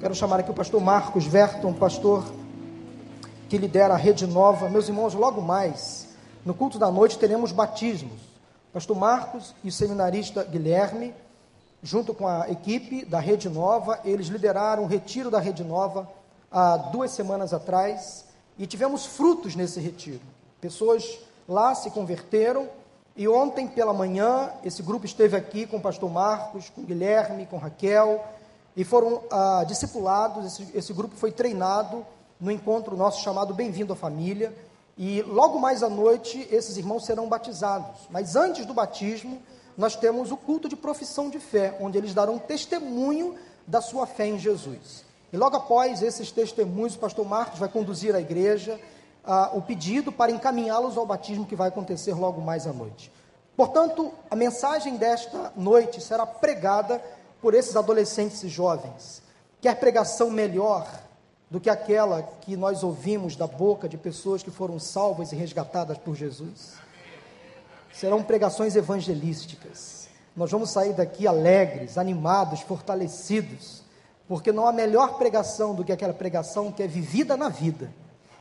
Quero chamar aqui o pastor Marcos Verton, pastor que lidera a Rede Nova. Meus irmãos, logo mais, no culto da noite, teremos batismos. Pastor Marcos e o seminarista Guilherme, junto com a equipe da Rede Nova, eles lideraram o retiro da Rede Nova há duas semanas atrás e tivemos frutos nesse retiro. Pessoas lá se converteram e ontem pela manhã esse grupo esteve aqui com o pastor Marcos, com Guilherme, com Raquel e foram ah, discipulados. Esse, esse grupo foi treinado no encontro nosso chamado Bem-vindo à Família. E logo mais à noite, esses irmãos serão batizados. Mas antes do batismo, nós temos o culto de profissão de fé, onde eles darão testemunho da sua fé em Jesus. E logo após esses testemunhos, o pastor Marcos vai conduzir a igreja ah, o pedido para encaminhá-los ao batismo que vai acontecer logo mais à noite. Portanto, a mensagem desta noite será pregada por esses adolescentes e jovens. Quer pregação melhor do que aquela que nós ouvimos da boca de pessoas que foram salvas e resgatadas por Jesus. Serão pregações evangelísticas. Nós vamos sair daqui alegres, animados, fortalecidos, porque não há melhor pregação do que aquela pregação que é vivida na vida,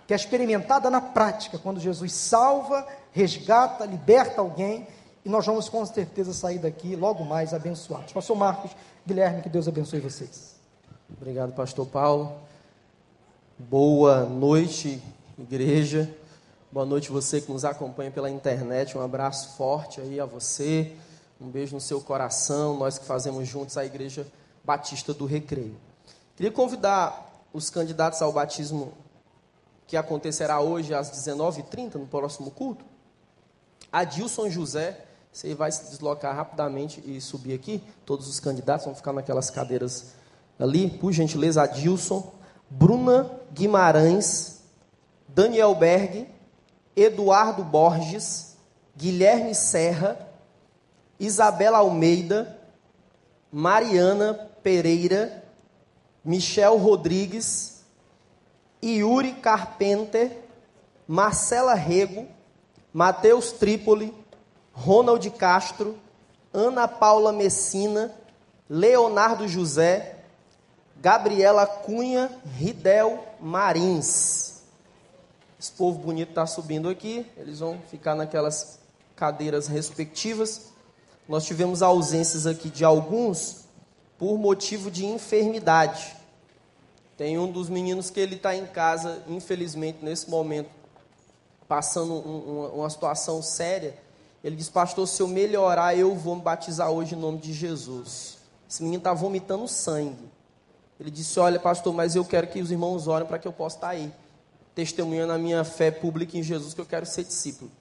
que é experimentada na prática, quando Jesus salva, resgata, liberta alguém, e nós vamos com certeza sair daqui logo mais abençoados. Pastor Marcos, Guilherme, que Deus abençoe vocês. Obrigado, Pastor Paulo. Boa noite, igreja. Boa noite você que nos acompanha pela internet. Um abraço forte aí a você. Um beijo no seu coração. Nós que fazemos juntos a Igreja Batista do Recreio. Queria convidar os candidatos ao batismo que acontecerá hoje às 19h30 no próximo culto. Adilson José, você vai se deslocar rapidamente e subir aqui. Todos os candidatos vão ficar naquelas cadeiras ali. Por gentileza, Adilson. Bruna Guimarães, Daniel Berg, Eduardo Borges, Guilherme Serra, Isabela Almeida, Mariana Pereira, Michel Rodrigues, Yuri Carpenter, Marcela Rego, Matheus Trípoli, Ronald Castro, Ana Paula Messina, Leonardo José, Gabriela Cunha Ridel Marins. Esse povo bonito está subindo aqui, eles vão ficar naquelas cadeiras respectivas. Nós tivemos ausências aqui de alguns por motivo de enfermidade. Tem um dos meninos que ele está em casa, infelizmente, nesse momento, passando um, uma, uma situação séria. Ele diz, pastor, se eu melhorar, eu vou me batizar hoje em nome de Jesus. Esse menino está vomitando sangue. Ele disse: Olha, pastor, mas eu quero que os irmãos orem para que eu possa estar aí, testemunhando a minha fé pública em Jesus, que eu quero ser discípulo.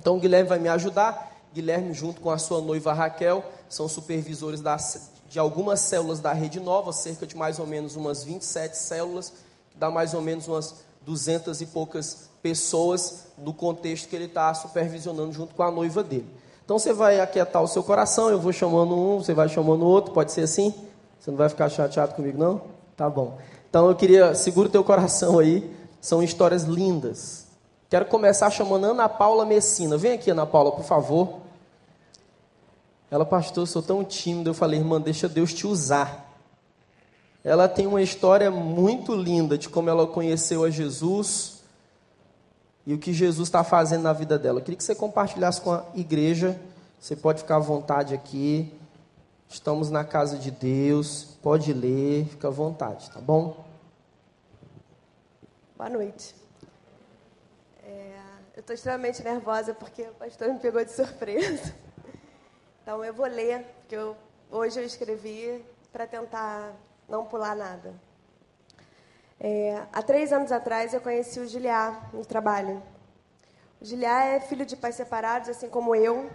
Então, o Guilherme vai me ajudar. Guilherme, junto com a sua noiva Raquel, são supervisores das, de algumas células da Rede Nova, cerca de mais ou menos umas 27 células, que dá mais ou menos umas 200 e poucas pessoas no contexto que ele está supervisionando junto com a noiva dele. Então você vai aquietar o seu coração, eu vou chamando um, você vai chamando outro, pode ser assim? Você não vai ficar chateado comigo, não? Tá bom. Então eu queria, segura o teu coração aí, são histórias lindas. Quero começar chamando Ana Paula Messina. Vem aqui, Ana Paula, por favor. Ela, pastor, eu sou tão tímido. Eu falei, irmã, deixa Deus te usar. Ela tem uma história muito linda de como ela conheceu a Jesus e o que Jesus está fazendo na vida dela. Eu queria que você compartilhasse com a igreja. Você pode ficar à vontade aqui. Estamos na casa de Deus. Pode ler, fica à vontade, tá bom? Boa noite. É, eu estou extremamente nervosa porque o pastor me pegou de surpresa. Então eu vou ler, porque eu, hoje eu escrevi para tentar não pular nada. É, há três anos atrás eu conheci o Giliar no trabalho. O Giliar é filho de pais separados, assim como eu,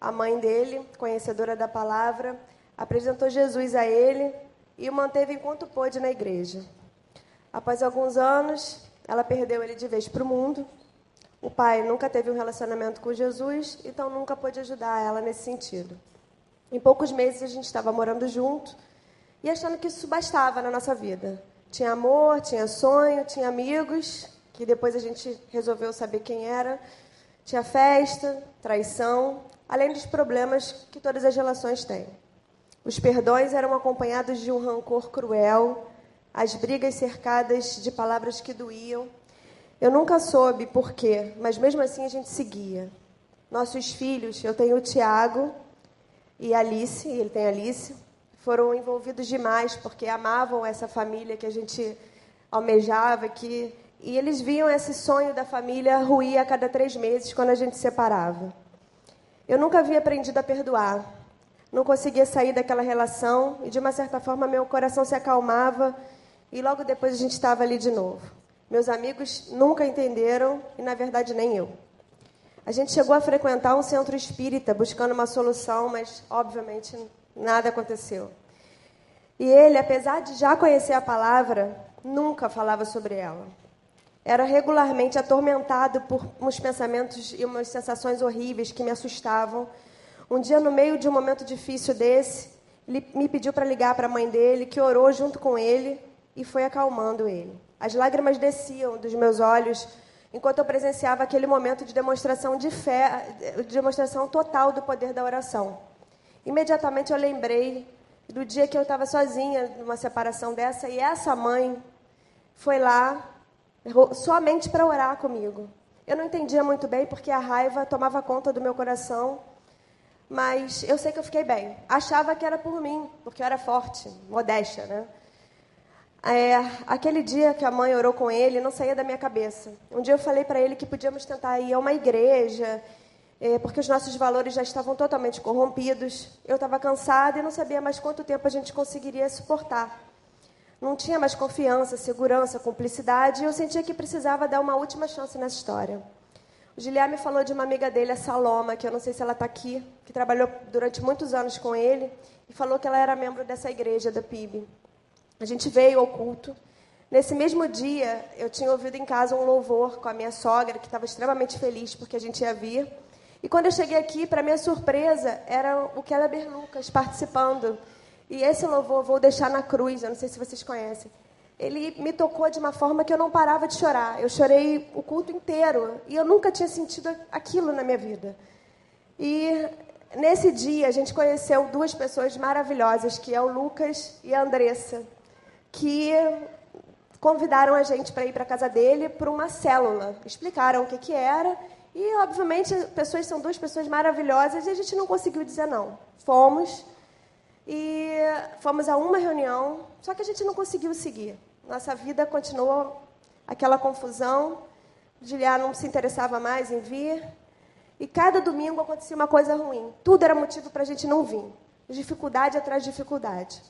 a mãe dele, conhecedora da palavra, apresentou Jesus a ele e o manteve enquanto pôde na igreja. Após alguns anos, ela perdeu ele de vez para o mundo. O pai nunca teve um relacionamento com Jesus, então nunca pôde ajudar ela nesse sentido. Em poucos meses a gente estava morando junto e achando que isso bastava na nossa vida. Tinha amor, tinha sonho, tinha amigos, que depois a gente resolveu saber quem era. Tinha festa, traição, além dos problemas que todas as relações têm. Os perdões eram acompanhados de um rancor cruel, as brigas cercadas de palavras que doíam. Eu nunca soube por quê, mas mesmo assim a gente seguia. Nossos filhos, eu tenho o Tiago e a Alice, ele tem a Alice, foram envolvidos demais porque amavam essa família que a gente almejava, que e eles viam esse sonho da família ruir a cada três meses quando a gente se separava. Eu nunca havia aprendido a perdoar. Não conseguia sair daquela relação e, de uma certa forma, meu coração se acalmava e logo depois a gente estava ali de novo. Meus amigos nunca entenderam e, na verdade, nem eu. A gente chegou a frequentar um centro espírita buscando uma solução, mas, obviamente, nada aconteceu. E ele, apesar de já conhecer a palavra, nunca falava sobre ela. Era regularmente atormentado por uns pensamentos e umas sensações horríveis que me assustavam. Um dia, no meio de um momento difícil desse, ele me pediu para ligar para a mãe dele, que orou junto com ele e foi acalmando ele. As lágrimas desciam dos meus olhos enquanto eu presenciava aquele momento de demonstração de fé, de demonstração total do poder da oração. Imediatamente eu lembrei do dia que eu estava sozinha numa separação dessa e essa mãe foi lá somente para orar comigo. Eu não entendia muito bem porque a raiva tomava conta do meu coração, mas eu sei que eu fiquei bem. Achava que era por mim, porque eu era forte, modéstia, né? É, aquele dia que a mãe orou com ele, não saía da minha cabeça. Um dia eu falei para ele que podíamos tentar ir a uma igreja, é, porque os nossos valores já estavam totalmente corrompidos. Eu estava cansada e não sabia mais quanto tempo a gente conseguiria suportar não tinha mais confiança, segurança, cumplicidade, e eu sentia que precisava dar uma última chance nessa história. O Guilherme falou de uma amiga dele, a Saloma, que eu não sei se ela está aqui, que trabalhou durante muitos anos com ele, e falou que ela era membro dessa igreja da PIB. A gente veio ao culto. Nesse mesmo dia, eu tinha ouvido em casa um louvor com a minha sogra, que estava extremamente feliz porque a gente ia vir. E quando eu cheguei aqui, para minha surpresa, era o Keller Lucas participando e esse louvor, Vou Deixar na Cruz, eu não sei se vocês conhecem. Ele me tocou de uma forma que eu não parava de chorar. Eu chorei o culto inteiro. E eu nunca tinha sentido aquilo na minha vida. E nesse dia a gente conheceu duas pessoas maravilhosas, que é o Lucas e a Andressa, que convidaram a gente para ir para a casa dele para uma célula. Explicaram o que, que era. E, obviamente, pessoas são duas pessoas maravilhosas e a gente não conseguiu dizer não. Fomos. E fomos a uma reunião, só que a gente não conseguiu seguir. Nossa vida continuou aquela confusão. Giliar não se interessava mais em vir. E cada domingo acontecia uma coisa ruim. Tudo era motivo para a gente não vir. Dificuldade atrás de dificuldade.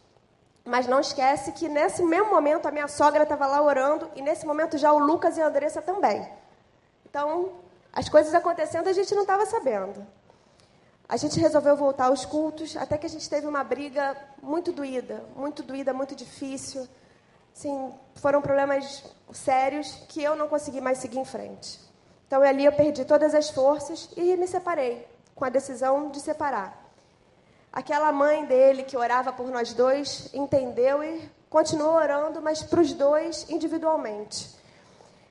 Mas não esquece que nesse mesmo momento a minha sogra estava lá orando e nesse momento já o Lucas e a Andressa também. Então, as coisas acontecendo a gente não estava sabendo. A gente resolveu voltar aos cultos, até que a gente teve uma briga muito doída, muito doída, muito difícil. Sim, foram problemas sérios que eu não consegui mais seguir em frente. Então, ali eu perdi todas as forças e me separei, com a decisão de separar. Aquela mãe dele que orava por nós dois entendeu e continuou orando, mas para os dois individualmente.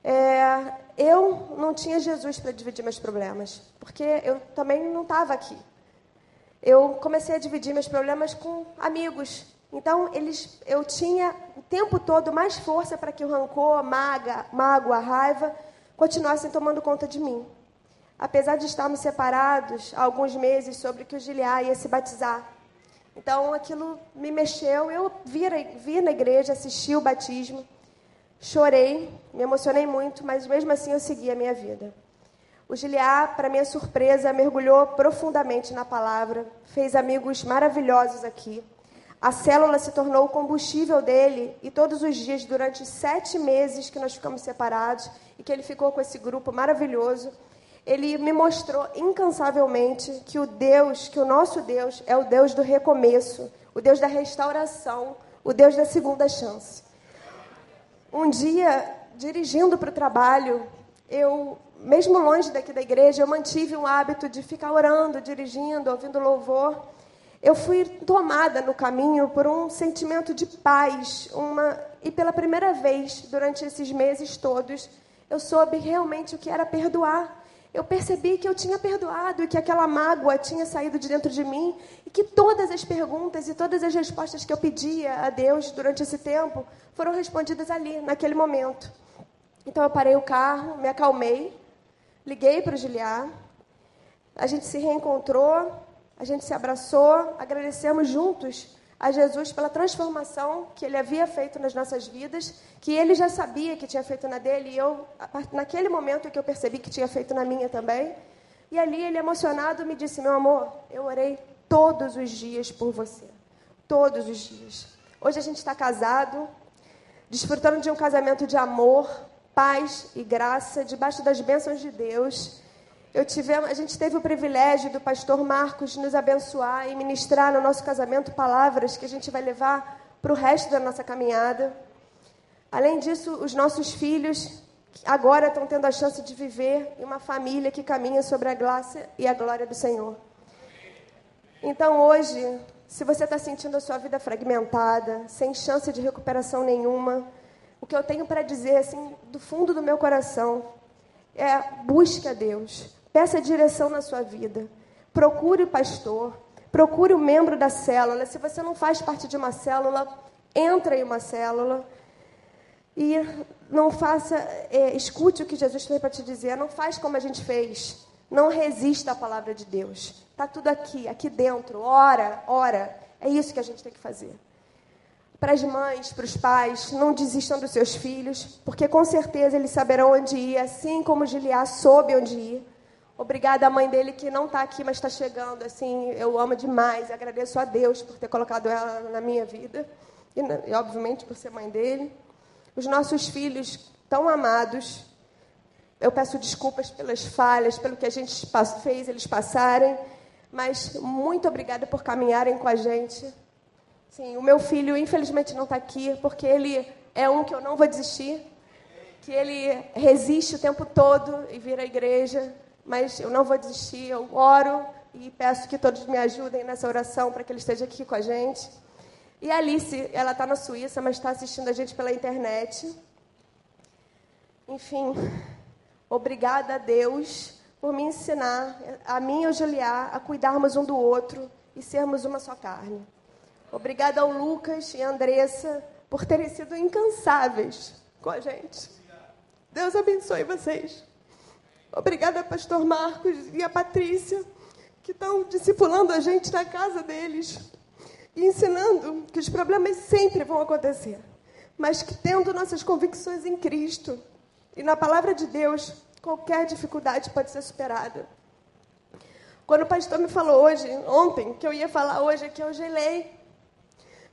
É, eu não tinha Jesus para dividir meus problemas, porque eu também não estava aqui eu comecei a dividir meus problemas com amigos. Então, eles, eu tinha o tempo todo mais força para que o rancor, maga, mágoa, raiva continuassem tomando conta de mim. Apesar de estarmos separados há alguns meses sobre que o Giliá ia se batizar. Então, aquilo me mexeu. Eu vi, vi na igreja, assisti o batismo, chorei, me emocionei muito, mas mesmo assim eu segui a minha vida. O Giliar, para minha surpresa, mergulhou profundamente na palavra, fez amigos maravilhosos aqui. A célula se tornou o combustível dele e todos os dias, durante sete meses que nós ficamos separados e que ele ficou com esse grupo maravilhoso, ele me mostrou incansavelmente que o Deus, que o nosso Deus é o Deus do recomeço, o Deus da restauração, o Deus da segunda chance. Um dia, dirigindo para o trabalho, eu mesmo longe daqui da igreja, eu mantive o hábito de ficar orando, dirigindo, ouvindo louvor. Eu fui tomada no caminho por um sentimento de paz, uma e pela primeira vez durante esses meses todos, eu soube realmente o que era perdoar. Eu percebi que eu tinha perdoado e que aquela mágoa tinha saído de dentro de mim e que todas as perguntas e todas as respostas que eu pedia a Deus durante esse tempo foram respondidas ali, naquele momento. Então eu parei o carro, me acalmei, liguei para o Giliar, a gente se reencontrou, a gente se abraçou, agradecemos juntos a Jesus pela transformação que ele havia feito nas nossas vidas, que ele já sabia que tinha feito na dele, e eu, naquele momento que eu percebi que tinha feito na minha também. E ali ele, emocionado, me disse: Meu amor, eu orei todos os dias por você. Todos os dias. Hoje a gente está casado, desfrutando de um casamento de amor, paz e graça, debaixo das bênçãos de Deus. Eu tive, a gente teve o privilégio do pastor Marcos nos abençoar e ministrar no nosso casamento palavras que a gente vai levar para o resto da nossa caminhada. Além disso, os nossos filhos agora estão tendo a chance de viver em uma família que caminha sobre a graça e a glória do Senhor. Então, hoje, se você está sentindo a sua vida fragmentada, sem chance de recuperação nenhuma, o que eu tenho para dizer, assim, do fundo do meu coração, é busque a Deus. Peça direção na sua vida. Procure o pastor. Procure o membro da célula. Se você não faz parte de uma célula, entra em uma célula. E não faça, é, escute o que Jesus tem para te dizer. Não faz como a gente fez. Não resista à palavra de Deus. Está tudo aqui, aqui dentro. Ora, ora. É isso que a gente tem que fazer. Para as mães, para os pais, não desistam dos seus filhos, porque com certeza eles saberão onde ir, assim como Giliá soube onde ir. Obrigada à mãe dele que não está aqui, mas está chegando. Assim, eu amo demais. Agradeço a Deus por ter colocado ela na minha vida e, e obviamente por ser mãe dele. Os nossos filhos tão amados. Eu peço desculpas pelas falhas, pelo que a gente fez eles passarem, mas muito obrigada por caminharem com a gente. Sim, o meu filho infelizmente não está aqui porque ele é um que eu não vou desistir, que ele resiste o tempo todo e vira à igreja mas eu não vou desistir, eu oro e peço que todos me ajudem nessa oração para que ele esteja aqui com a gente. E a Alice, ela está na Suíça, mas está assistindo a gente pela internet. Enfim, obrigada a Deus por me ensinar, a mim e ao Juliá, a cuidarmos um do outro e sermos uma só carne. Obrigada ao Lucas e à Andressa por terem sido incansáveis com a gente. Deus abençoe vocês. Obrigada, pastor Marcos e a Patrícia, que estão discipulando a gente na casa deles e ensinando que os problemas sempre vão acontecer, mas que tendo nossas convicções em Cristo e na palavra de Deus, qualquer dificuldade pode ser superada. Quando o pastor me falou hoje, ontem, que eu ia falar hoje, que eu gelei,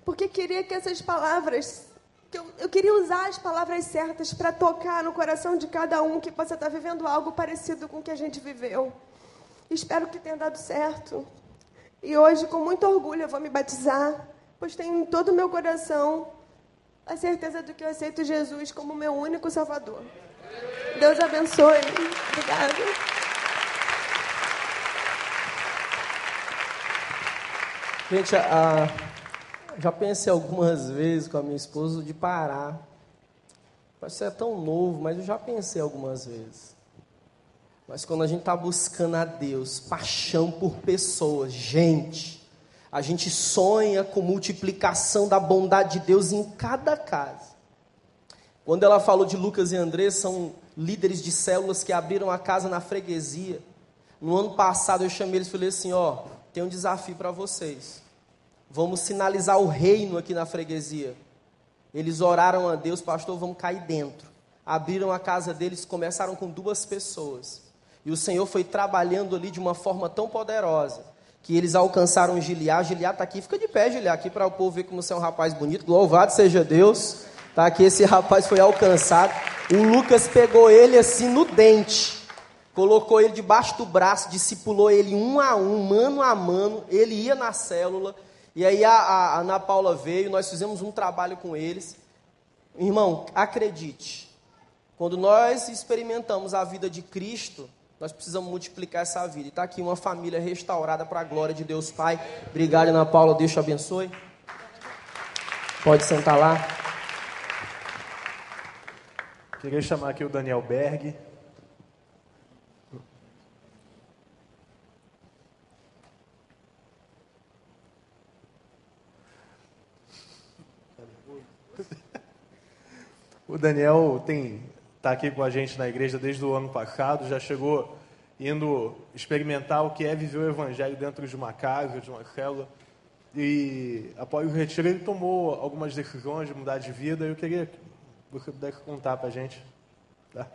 porque queria que essas palavras eu, eu queria usar as palavras certas para tocar no coração de cada um que possa estar vivendo algo parecido com o que a gente viveu. Espero que tenha dado certo. E hoje, com muito orgulho, eu vou me batizar, pois tenho em todo o meu coração a certeza de que eu aceito Jesus como meu único Salvador. Deus abençoe. Obrigada. Gente, a, já pensei algumas vezes com a minha esposa de parar. Você é tão novo, mas eu já pensei algumas vezes. Mas quando a gente está buscando a Deus, paixão por pessoas, gente, a gente sonha com multiplicação da bondade de Deus em cada casa. Quando ela falou de Lucas e André, são líderes de células que abriram a casa na freguesia. No ano passado eu chamei eles e falei assim: ó, tem um desafio para vocês. Vamos sinalizar o reino aqui na freguesia. Eles oraram a Deus, pastor, vamos cair dentro. Abriram a casa deles, começaram com duas pessoas. E o Senhor foi trabalhando ali de uma forma tão poderosa que eles alcançaram Giliá. Giliá está aqui, fica de pé, Giliá, aqui para o povo ver como você é um rapaz bonito. Louvado seja Deus. Tá aqui, esse rapaz foi alcançado. O Lucas pegou ele assim no dente, colocou ele debaixo do braço, discipulou ele um a um, mano a mano. Ele ia na célula e aí a, a Ana Paula veio, nós fizemos um trabalho com eles. Irmão, acredite, quando nós experimentamos a vida de Cristo, nós precisamos multiplicar essa vida. E está aqui uma família restaurada para a glória de Deus Pai. Obrigado, Ana Paula. Deus te abençoe. Pode sentar lá. Queria chamar aqui o Daniel Berg. O Daniel tem está aqui com a gente na igreja desde o ano passado, já chegou indo experimentar o que é viver o evangelho dentro de uma casa, de uma célula. E após o retiro ele tomou algumas decisões de mudar de vida. Eu queria que você pudesse contar para a gente. Tá?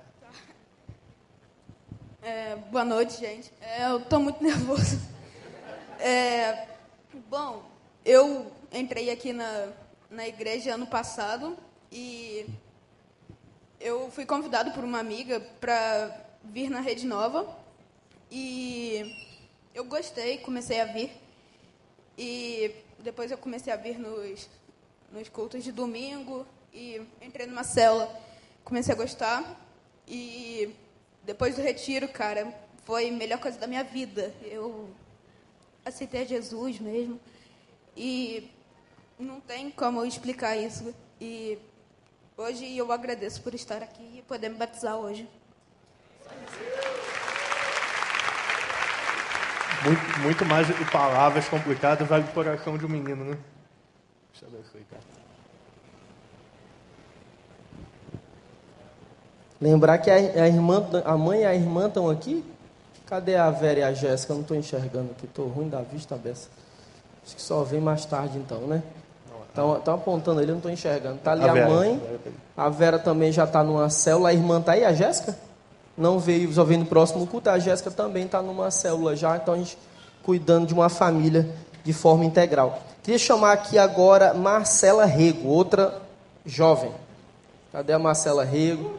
É, boa noite, gente. É, eu estou muito nervoso. É, bom, eu entrei aqui na, na igreja ano passado e eu fui convidado por uma amiga para vir na Rede Nova e eu gostei, comecei a vir e depois eu comecei a vir nos, nos cultos de domingo e entrei numa célula, comecei a gostar e depois do retiro, cara, foi a melhor coisa da minha vida. Eu aceitei Jesus mesmo e não tem como explicar isso. E hoje eu agradeço por estar aqui e poder me batizar hoje. Muito, muito mais do que palavras complicadas, vai do coração de um menino, né? Deixa eu aí, cara. Lembrar que a, a, irmã, a mãe e a irmã estão aqui? Cadê a Vera e a Jéssica? Eu não estou enxergando aqui, estou ruim da vista, Bessa. Acho que só vem mais tarde então, né? Estão apontando ali, eu não estou enxergando. Está ali a, a mãe, a Vera também já está numa célula. A irmã está aí, a Jéssica? Não veio, só veio no próximo culto. A Jéssica também está numa célula já, então a gente cuidando de uma família de forma integral. Queria chamar aqui agora Marcela Rego, outra jovem. Cadê a Marcela Rego?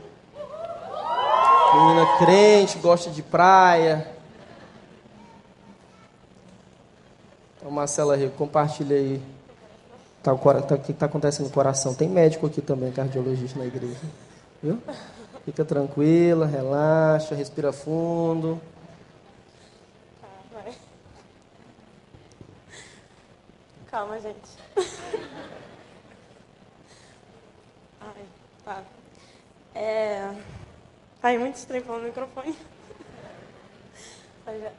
Menina crente, gosta de praia. Então, Marcela Rego, compartilha aí Tá, tá, o que está acontecendo no coração? Tem médico aqui também, cardiologista na igreja. Viu? Fica tranquila, relaxa, respira fundo. Tá, Calma, gente. Ai, tá. É... Ai, muito estranho falar no microfone. É.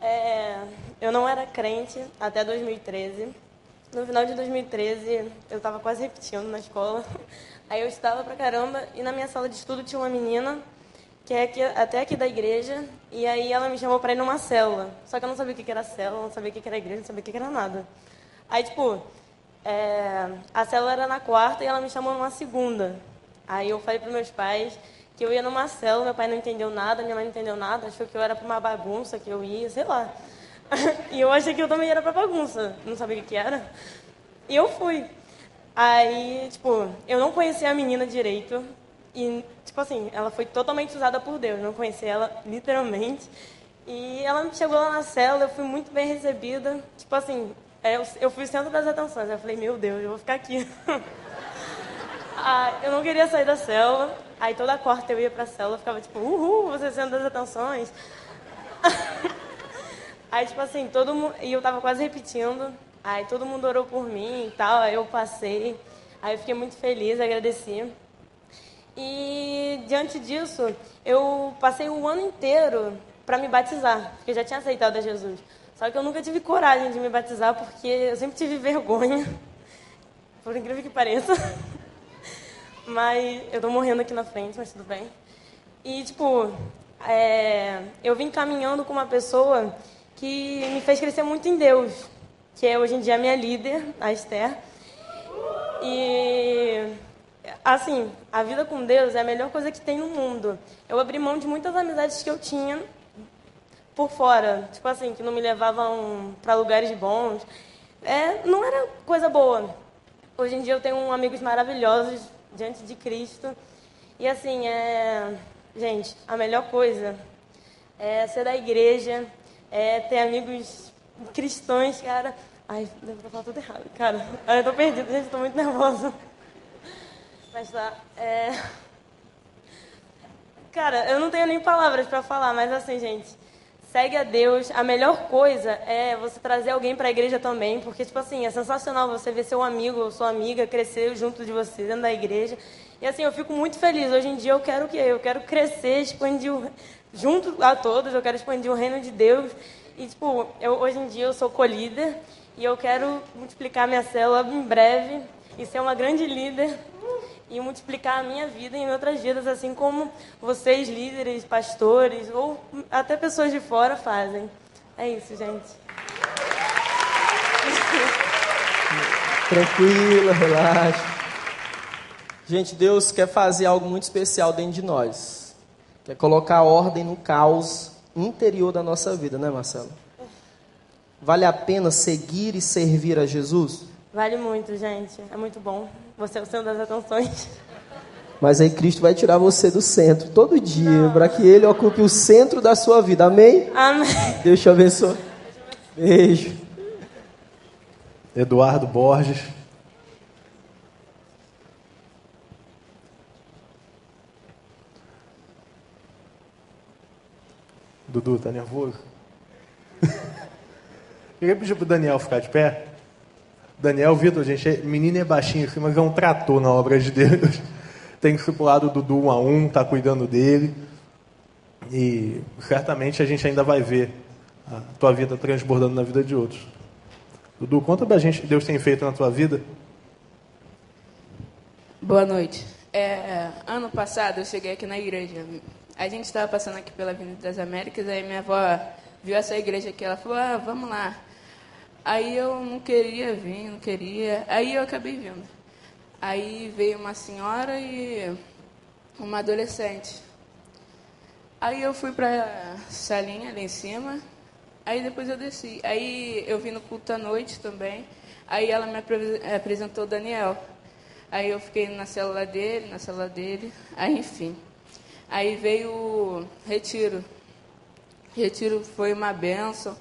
é... Eu não era crente até 2013. No final de 2013, eu estava quase repetindo na escola. Aí eu estava pra caramba e na minha sala de estudo tinha uma menina que é aqui, até aqui da igreja e aí ela me chamou para ir numa célula. Só que eu não sabia o que era célula, não sabia o que era igreja, não sabia o que era nada. Aí, tipo, é, a célula era na quarta e ela me chamou numa segunda. Aí eu falei para meus pais que eu ia numa célula, meu pai não entendeu nada, minha mãe não entendeu nada, achou que eu era para uma bagunça, que eu ia, sei lá. e eu achei que eu também era pra bagunça, não sabia o que era. E eu fui. Aí, tipo, eu não conhecia a menina direito. E, tipo assim, ela foi totalmente usada por Deus. Não conhecia ela, literalmente. E ela chegou lá na cela, eu fui muito bem recebida. Tipo assim, é, eu fui centro das atenções. Eu falei, meu Deus, eu vou ficar aqui. ah, eu não queria sair da cela. Aí toda quarta eu ia pra cela, ficava tipo, uhul, você é centro das atenções. Aí, tipo assim, todo mundo. E eu tava quase repetindo. Aí todo mundo orou por mim e tal. Aí eu passei. Aí eu fiquei muito feliz, agradeci. E diante disso, eu passei o ano inteiro para me batizar, porque eu já tinha aceitado a Jesus. Só que eu nunca tive coragem de me batizar porque eu sempre tive vergonha, por incrível que pareça. Mas eu tô morrendo aqui na frente, mas tudo bem. E, tipo, é, eu vim caminhando com uma pessoa que me fez crescer muito em Deus, que é hoje em dia a minha líder, a Esther. E assim, a vida com Deus é a melhor coisa que tem no mundo. Eu abri mão de muitas amizades que eu tinha por fora, tipo assim, que não me levavam para lugares bons. É, não era coisa boa. Hoje em dia eu tenho amigos maravilhosos diante de Cristo. E assim, é, gente, a melhor coisa é ser da igreja, é, ter amigos cristãos, cara. Ai, devo falar tudo errado, cara. eu tô perdida, gente, tô muito nervosa. Mas tá. É... Cara, eu não tenho nem palavras para falar, mas assim, gente, segue a Deus. A melhor coisa é você trazer alguém para a igreja também, porque, tipo assim, é sensacional você ver seu amigo ou sua amiga crescer junto de você dentro da igreja. E assim, eu fico muito feliz. Hoje em dia eu quero o quê? Eu quero crescer, expandir o, junto a todos, eu quero expandir o reino de Deus. E, tipo, eu, hoje em dia eu sou co-líder e eu quero multiplicar minha célula em breve e ser uma grande líder. E multiplicar a minha vida em outras vidas, assim como vocês, líderes, pastores ou até pessoas de fora fazem. É isso, gente. Tranquila, relaxa. Gente, Deus quer fazer algo muito especial dentro de nós. Quer colocar ordem no caos interior da nossa vida, né, Marcelo? Vale a pena seguir e servir a Jesus? Vale muito, gente. É muito bom. Você é o centro das atenções. Mas aí Cristo vai tirar você do centro todo dia, para que Ele ocupe o centro da sua vida. Amém? Amém. Deus te abençoe. Beijo. Eduardo Borges. Dudu, tá nervoso? Queria pedir pro Daniel ficar de pé. Daniel, Vitor, gente, é, menino é baixinho assim, mas é um trator na obra de Deus. Tem que ser pro lado do Dudu um a um, tá cuidando dele. E certamente a gente ainda vai ver a tua vida transbordando na vida de outros. Dudu, conta pra gente o que Deus tem feito na tua vida. Boa noite. É, ano passado eu cheguei aqui na igreja. A gente estava passando aqui pela Avenida das Américas, aí minha avó viu essa igreja aqui, ela falou, ah, vamos lá. Aí eu não queria vir, não queria. Aí eu acabei vindo. Aí veio uma senhora e uma adolescente. Aí eu fui para salinha ali em cima, aí depois eu desci. Aí eu vim no culto à noite também. Aí ela me apresentou o Daniel. Aí eu fiquei na célula dele, na célula dele, aí enfim. Aí veio o retiro. Retiro foi uma benção.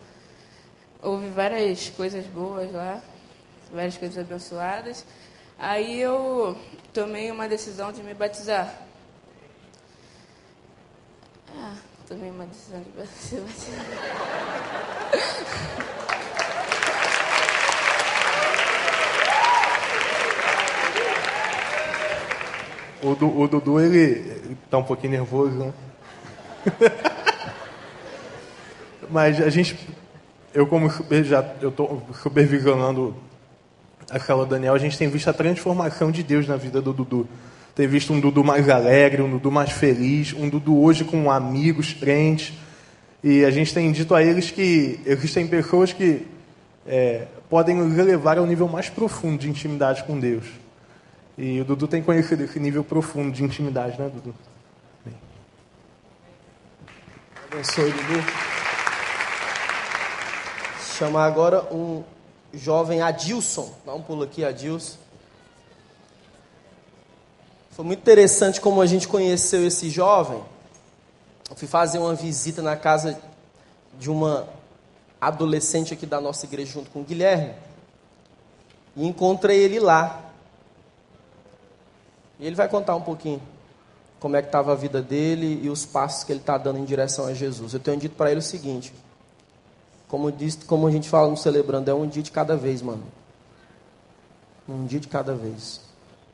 Houve várias coisas boas lá, várias coisas abençoadas. Aí eu tomei uma decisão de me batizar. Ah, tomei uma decisão de me batizar. O, du, o Dudu, ele está um pouquinho nervoso, né? Mas a gente, eu como já eu estou supervisionando a Carla Daniel, a gente tem visto a transformação de Deus na vida do Dudu. Tem visto um Dudu mais alegre, um Dudu mais feliz, um Dudu hoje com amigos, crentes. E a gente tem dito a eles que existem pessoas que é, podem nos levar ao nível mais profundo de intimidade com Deus. E o Dudu tem conhecido esse nível profundo de intimidade, né, Dudu? Abençoe, Dudu. Chamar agora um jovem Adilson. Dá um pulo aqui, Adilson. Foi muito interessante como a gente conheceu esse jovem. Eu fui fazer uma visita na casa de uma adolescente aqui da nossa igreja junto com o Guilherme. E encontrei ele lá. E ele vai contar um pouquinho como é que estava a vida dele e os passos que ele está dando em direção a Jesus. Eu tenho dito para ele o seguinte: como, diz, como a gente fala no Celebrando, é um dia de cada vez, mano. Um dia de cada vez.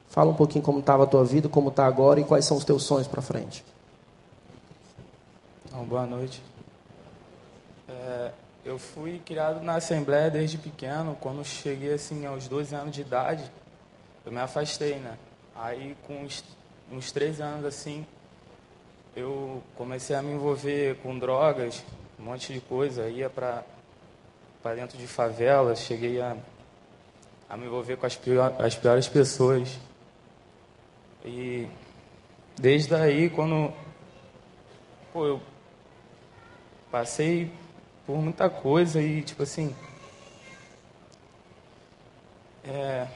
Fala um pouquinho como estava a tua vida, como está agora e quais são os teus sonhos para frente. Então, boa noite. É, eu fui criado na Assembleia desde pequeno. Quando cheguei assim aos 12 anos de idade, eu me afastei, né? Aí, com uns, uns 13 anos assim, eu comecei a me envolver com drogas, um monte de coisa. Ia para dentro de favelas, cheguei a, a me envolver com as, pior, as piores pessoas. E desde aí, quando pô, eu passei por muita coisa e, tipo assim, é,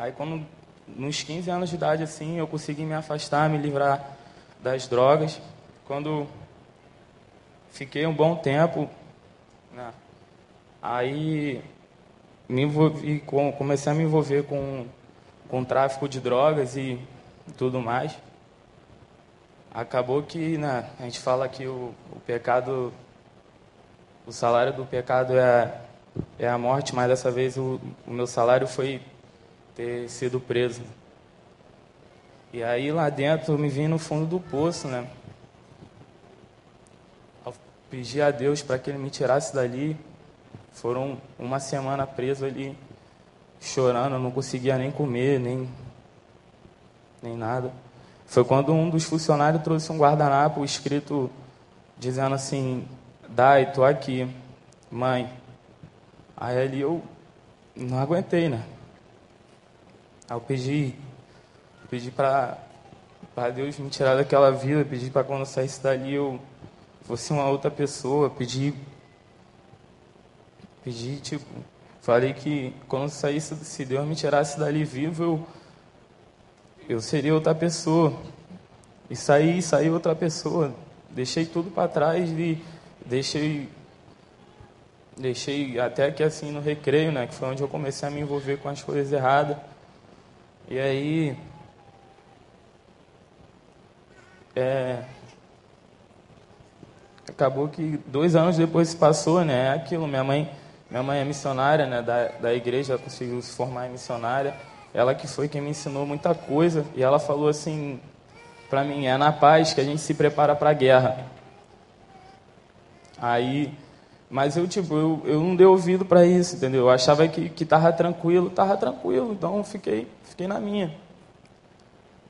Aí quando nos 15 anos de idade assim, eu consegui me afastar, me livrar das drogas. Quando fiquei um bom tempo, né, aí me envolvi com, comecei a me envolver com com tráfico de drogas e tudo mais. Acabou que, né, a gente fala que o, o pecado, o salário do pecado é, é a morte, mas dessa vez o, o meu salário foi ter sido preso. E aí lá dentro eu me vi no fundo do poço, né? Pedi a Deus para que Ele me tirasse dali. Foram uma semana preso ali, chorando, não conseguia nem comer, nem nem nada. Foi quando um dos funcionários trouxe um guardanapo escrito dizendo assim: Dai, tô aqui, mãe. Aí ali eu não aguentei, né? Aí eu pedi, pedi para Deus me tirar daquela vida, pedi para quando eu saísse dali eu fosse uma outra pessoa, pedi, pedi tipo, falei que quando saísse, se Deus me tirasse dali vivo, eu, eu seria outra pessoa. E saí, saí outra pessoa. Deixei tudo para trás e deixei deixei até que assim no recreio, né, que foi onde eu comecei a me envolver com as coisas erradas. E aí é, acabou que dois anos depois se passou, né, é aquilo, minha mãe, minha mãe é missionária, né, da, da igreja, conseguiu se formar em missionária, ela que foi quem me ensinou muita coisa, e ela falou assim para mim, é na paz que a gente se prepara para a guerra. Aí mas eu, tipo, eu, eu não dei ouvido para isso, entendeu? Eu achava que, que tava tranquilo, tava tranquilo, então fiquei, fiquei na minha.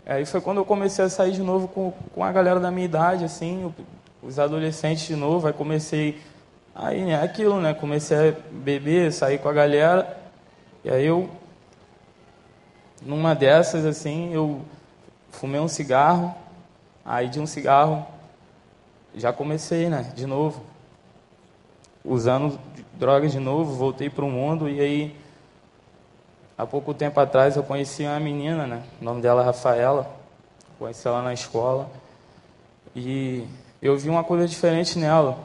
Aí foi quando eu comecei a sair de novo com, com a galera da minha idade, assim, os adolescentes de novo, aí comecei, aí é aquilo, né? Comecei a beber, sair com a galera, e aí eu, numa dessas, assim, eu fumei um cigarro, aí de um cigarro já comecei, né? De novo usando drogas de novo, voltei para o mundo e aí há pouco tempo atrás eu conheci uma menina, né? O nome dela é Rafaela. Conheci ela na escola e eu vi uma coisa diferente nela.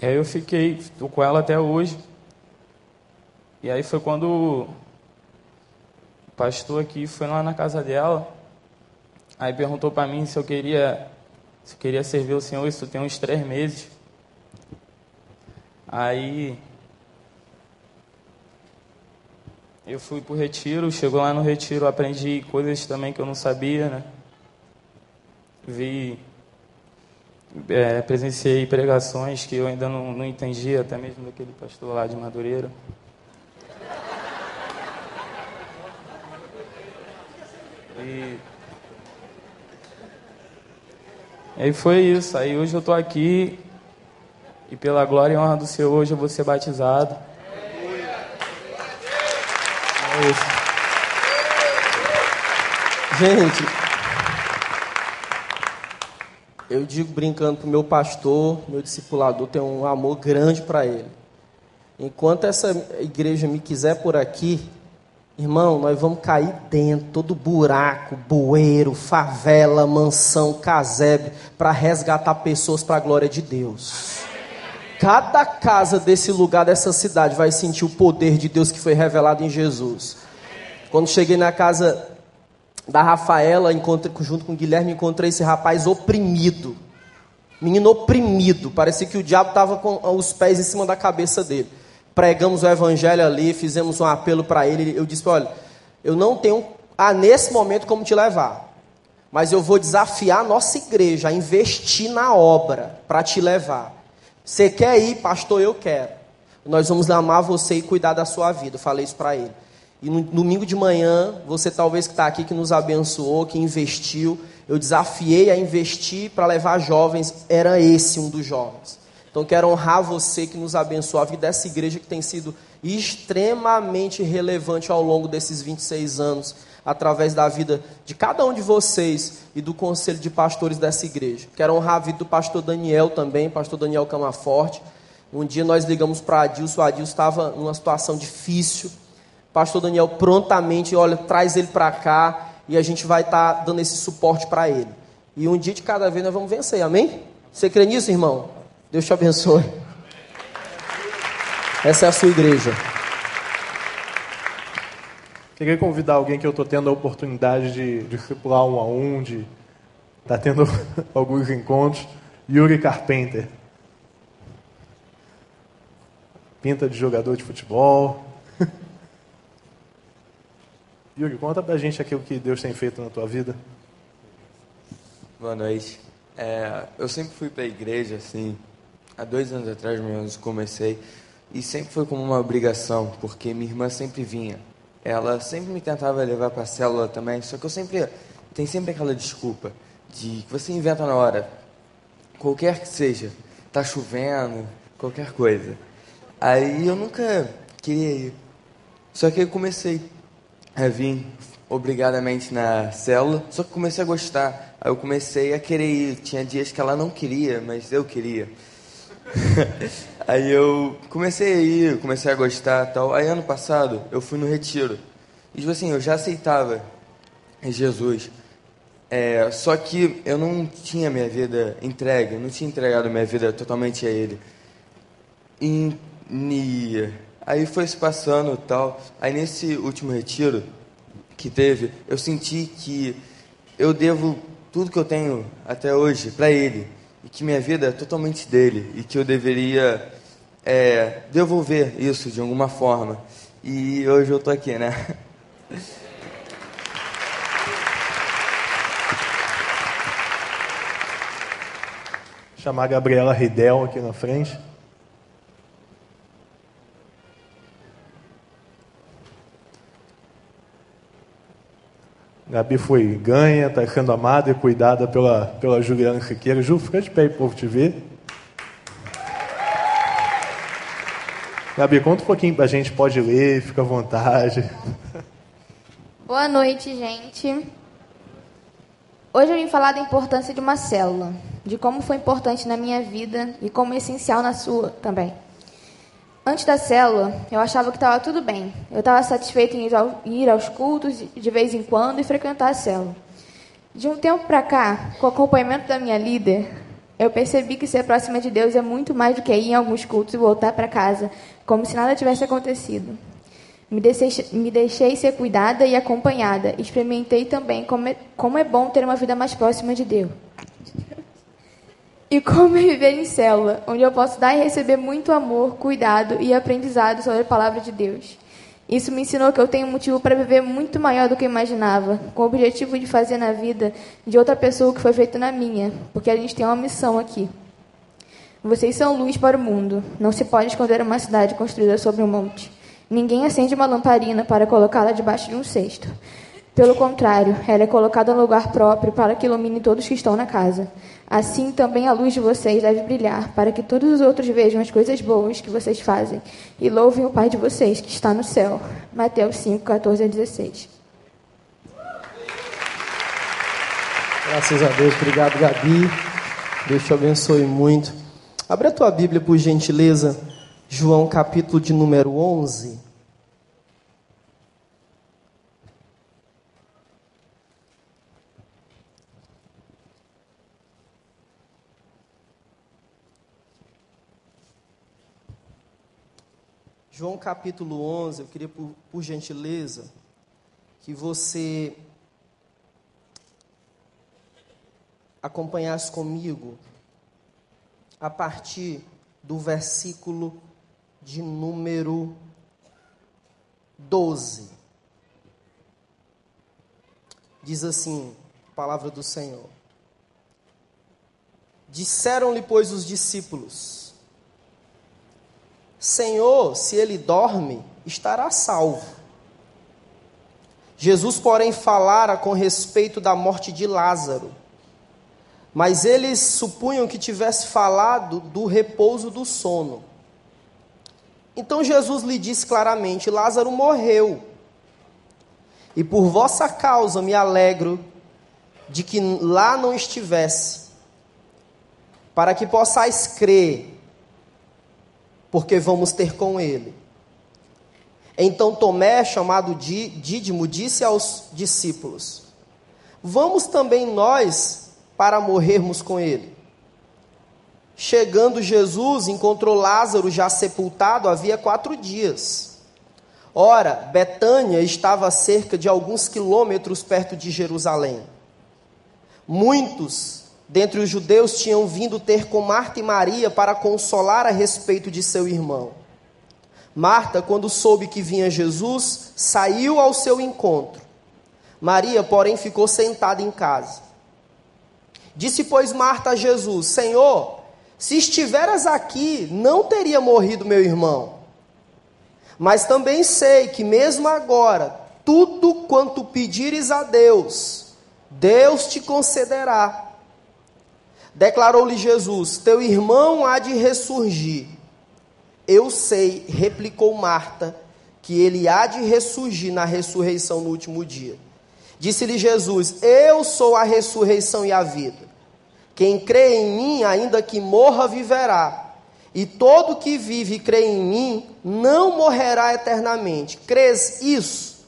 E aí eu fiquei, estou com ela até hoje. E aí foi quando o pastor aqui foi lá na casa dela. Aí perguntou para mim se eu queria se eu queria servir o Senhor, isso tem uns três meses. Aí eu fui para o retiro, chegou lá no retiro, aprendi coisas também que eu não sabia, né? Vi, é, presenciei pregações que eu ainda não, não entendia, até mesmo daquele pastor lá de Madureira. E aí foi isso. Aí hoje eu estou aqui e pela glória e honra do Senhor, hoje eu vou ser batizado. É isso. Gente, eu digo brincando para o meu pastor, meu discipulador, tem um amor grande para ele. Enquanto essa igreja me quiser por aqui, irmão, nós vamos cair dentro, todo buraco, bueiro, favela, mansão, casebre, para resgatar pessoas para a glória de Deus. Cada casa desse lugar, dessa cidade, vai sentir o poder de Deus que foi revelado em Jesus. Quando cheguei na casa da Rafaela, junto com o Guilherme, encontrei esse rapaz oprimido. Menino oprimido. Parecia que o diabo estava com os pés em cima da cabeça dele. Pregamos o evangelho ali, fizemos um apelo para ele. Eu disse: Olha, eu não tenho, ah, nesse momento, como te levar. Mas eu vou desafiar a nossa igreja a investir na obra para te levar. Você quer ir, pastor? Eu quero. Nós vamos amar você e cuidar da sua vida. Eu falei isso para ele. E no domingo de manhã, você talvez que está aqui, que nos abençoou, que investiu, eu desafiei a investir para levar jovens, era esse um dos jovens. Então quero honrar você que nos abençoou, a vida dessa igreja que tem sido extremamente relevante ao longo desses 26 anos através da vida de cada um de vocês e do conselho de pastores dessa igreja. Quero honrar a vida do pastor Daniel também, pastor Daniel Camaforte. Um dia nós ligamos para Adilson, o Adilson estava numa situação difícil. Pastor Daniel prontamente, olha, traz ele para cá e a gente vai estar tá dando esse suporte para ele. E um dia de cada vez nós vamos vencer, amém? Você crê nisso, irmão? Deus te abençoe. Essa é a sua igreja. Queria convidar alguém que eu estou tendo a oportunidade de discipular um a um, de estar tá tendo alguns encontros. Yuri Carpenter. Pinta de jogador de futebol. Yuri, conta pra gente aquilo que Deus tem feito na tua vida. Boa noite. É, eu sempre fui para a igreja, assim, há dois anos atrás mesmo comecei, e sempre foi como uma obrigação, porque minha irmã sempre vinha. ela sempre me tentava levar para a célula também, só que eu sempre tem sempre aquela desculpa de que você inventa na hora, qualquer que seja, tá chovendo, qualquer coisa. Aí eu nunca queria ir. Só que eu comecei a vir obrigadamente na célula, só que comecei a gostar. Aí eu comecei a querer ir. Tinha dias que ela não queria, mas eu queria. Aí eu comecei a ir, comecei a gostar tal. Aí ano passado eu fui no retiro. E tipo assim, eu já aceitava Jesus. É, só que eu não tinha minha vida entregue, não tinha entregado minha vida totalmente a Ele. E, e aí foi se passando tal. Aí nesse último retiro que teve, eu senti que eu devo tudo que eu tenho até hoje para Ele e que minha vida é totalmente dele e que eu deveria é, devolver isso de alguma forma. E hoje eu estou aqui, né? Chamar a Gabriela Ridel aqui na frente. Gabi foi ganha, está sendo amada e cuidada pela, pela Juliana Siqueira. Ju, fica de pé para o povo te ver. Gabi, conta um pouquinho para a gente, pode ler, fica à vontade. Boa noite, gente. Hoje eu vim falar da importância de uma célula, de como foi importante na minha vida e como é essencial na sua também. Antes da célula, eu achava que estava tudo bem. Eu estava satisfeito em ir aos cultos de vez em quando e frequentar a célula. De um tempo para cá, com o acompanhamento da minha líder, eu percebi que ser próxima de Deus é muito mais do que ir em alguns cultos e voltar para casa como se nada tivesse acontecido. Me deixei, me deixei, ser cuidada e acompanhada. Experimentei também como é, como é bom ter uma vida mais próxima de Deus. E como viver em célula, onde eu posso dar e receber muito amor, cuidado e aprendizado sobre a palavra de Deus. Isso me ensinou que eu tenho motivo para viver muito maior do que eu imaginava, com o objetivo de fazer na vida de outra pessoa o que foi feito na minha, porque a gente tem uma missão aqui. Vocês são luz para o mundo. Não se pode esconder uma cidade construída sobre um monte. Ninguém acende uma lamparina para colocá-la debaixo de um cesto. Pelo contrário, ela é colocada no lugar próprio para que ilumine todos que estão na casa. Assim também a luz de vocês deve brilhar, para que todos os outros vejam as coisas boas que vocês fazem e louvem o Pai de vocês que está no céu. Mateus 5, 14 a 16. Graças a Deus, obrigado Gabi. Deus te abençoe muito. Abre a tua Bíblia, por gentileza, João capítulo de número 11. João capítulo 11, eu queria, por, por gentileza, que você acompanhasse comigo a partir do versículo de número 12. Diz assim, palavra do Senhor. Disseram-lhe, pois, os discípulos: Senhor, se ele dorme, estará salvo. Jesus, porém, falara com respeito da morte de Lázaro. Mas eles supunham que tivesse falado do repouso do sono. Então Jesus lhe disse claramente: Lázaro morreu. E por vossa causa me alegro de que lá não estivesse, para que possais crer porque vamos ter com ele. Então Tomé, chamado Dídimo, disse aos discípulos: Vamos também nós para morrermos com ele. Chegando Jesus, encontrou Lázaro já sepultado havia quatro dias. Ora, Betânia estava a cerca de alguns quilômetros perto de Jerusalém. Muitos dentre os judeus tinham vindo ter com Marta e Maria para consolar a respeito de seu irmão. Marta, quando soube que vinha Jesus, saiu ao seu encontro. Maria, porém, ficou sentada em casa. Disse, pois, Marta a Jesus: Senhor, se estiveras aqui, não teria morrido meu irmão. Mas também sei que mesmo agora, tudo quanto pedires a Deus, Deus te concederá. Declarou-lhe Jesus: Teu irmão há de ressurgir. Eu sei, replicou Marta, que ele há de ressurgir na ressurreição no último dia. Disse-lhe Jesus: Eu sou a ressurreição e a vida. Quem crê em mim, ainda que morra, viverá. E todo que vive e crê em mim, não morrerá eternamente. Crês isso?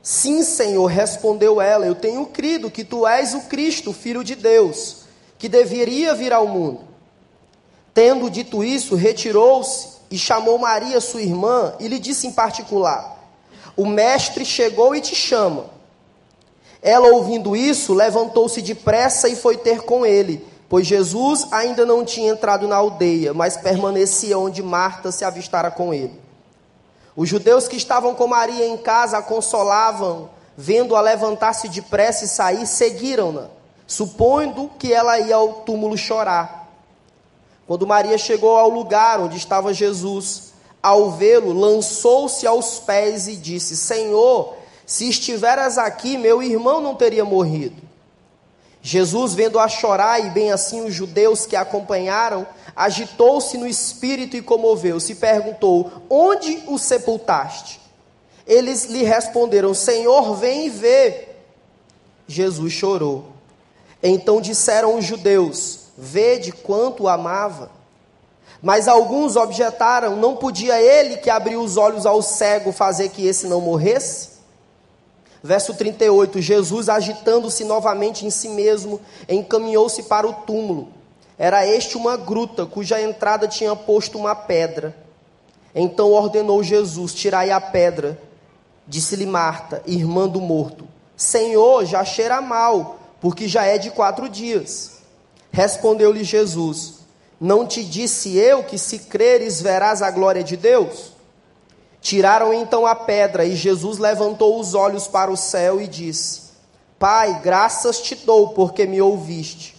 Sim, Senhor, respondeu ela. Eu tenho crido que tu és o Cristo, filho de Deus, que deveria vir ao mundo. Tendo dito isso, retirou-se e chamou Maria, sua irmã, e lhe disse em particular: O mestre chegou e te chama. Ela, ouvindo isso, levantou-se depressa e foi ter com ele, pois Jesus ainda não tinha entrado na aldeia, mas permanecia onde Marta se avistara com ele. Os judeus que estavam com Maria em casa a consolavam, vendo-a levantar-se depressa e sair, seguiram-na, supondo que ela ia ao túmulo chorar. Quando Maria chegou ao lugar onde estava Jesus, ao vê-lo, lançou-se aos pés e disse: Senhor, se estiveras aqui, meu irmão não teria morrido. Jesus, vendo-a chorar, e bem assim os judeus que a acompanharam, agitou-se no espírito e comoveu-se, e perguntou: Onde o sepultaste? Eles lhe responderam: Senhor, vem e vê. Jesus chorou. Então disseram os judeus: Vede quanto o amava. Mas alguns objetaram: Não podia ele que abriu os olhos ao cego fazer que esse não morresse? Verso 38: Jesus, agitando-se novamente em si mesmo, encaminhou-se para o túmulo. Era este uma gruta, cuja entrada tinha posto uma pedra. Então ordenou Jesus: Tirai a pedra. Disse-lhe Marta, irmã do morto: Senhor, já cheira mal, porque já é de quatro dias. Respondeu-lhe Jesus: Não te disse eu que se creres verás a glória de Deus? Tiraram então a pedra e Jesus levantou os olhos para o céu e disse: Pai, graças te dou porque me ouviste.